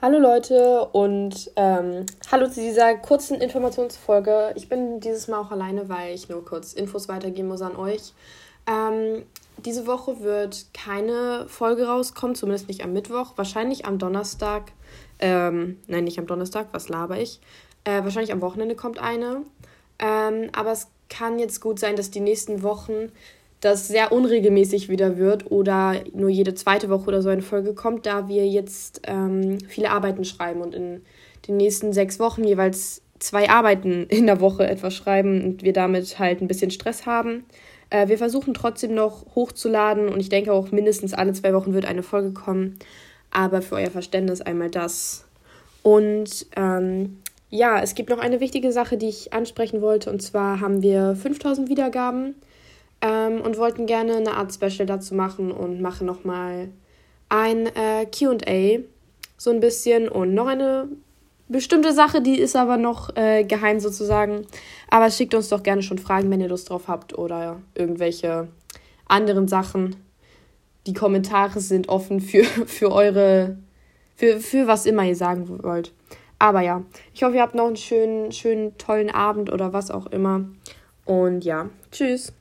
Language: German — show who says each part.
Speaker 1: Hallo Leute und ähm, hallo zu dieser kurzen Informationsfolge. Ich bin dieses Mal auch alleine, weil ich nur kurz Infos weitergeben muss an euch. Ähm, diese Woche wird keine Folge rauskommen, zumindest nicht am Mittwoch, wahrscheinlich am Donnerstag. Ähm, nein, nicht am Donnerstag, was laber ich? Äh, wahrscheinlich am Wochenende kommt eine. Ähm, aber es kann jetzt gut sein, dass die nächsten Wochen das sehr unregelmäßig wieder wird oder nur jede zweite Woche oder so eine Folge kommt, da wir jetzt ähm, viele Arbeiten schreiben und in den nächsten sechs Wochen jeweils zwei Arbeiten in der Woche etwas schreiben und wir damit halt ein bisschen Stress haben. Äh, wir versuchen trotzdem noch hochzuladen und ich denke auch mindestens alle zwei Wochen wird eine Folge kommen. Aber für euer Verständnis einmal das. Und ähm, ja, es gibt noch eine wichtige Sache, die ich ansprechen wollte. Und zwar haben wir 5000 Wiedergaben ähm, und wollten gerne eine Art Special dazu machen und machen nochmal ein äh, QA, so ein bisschen und noch eine bestimmte Sache, die ist aber noch äh, geheim sozusagen. Aber schickt uns doch gerne schon Fragen, wenn ihr Lust drauf habt oder irgendwelche anderen Sachen. Die Kommentare sind offen für, für eure, für, für was immer ihr sagen wollt. Aber ja, ich hoffe, ihr habt noch einen schönen, schönen, tollen Abend oder was auch immer. Und ja, tschüss.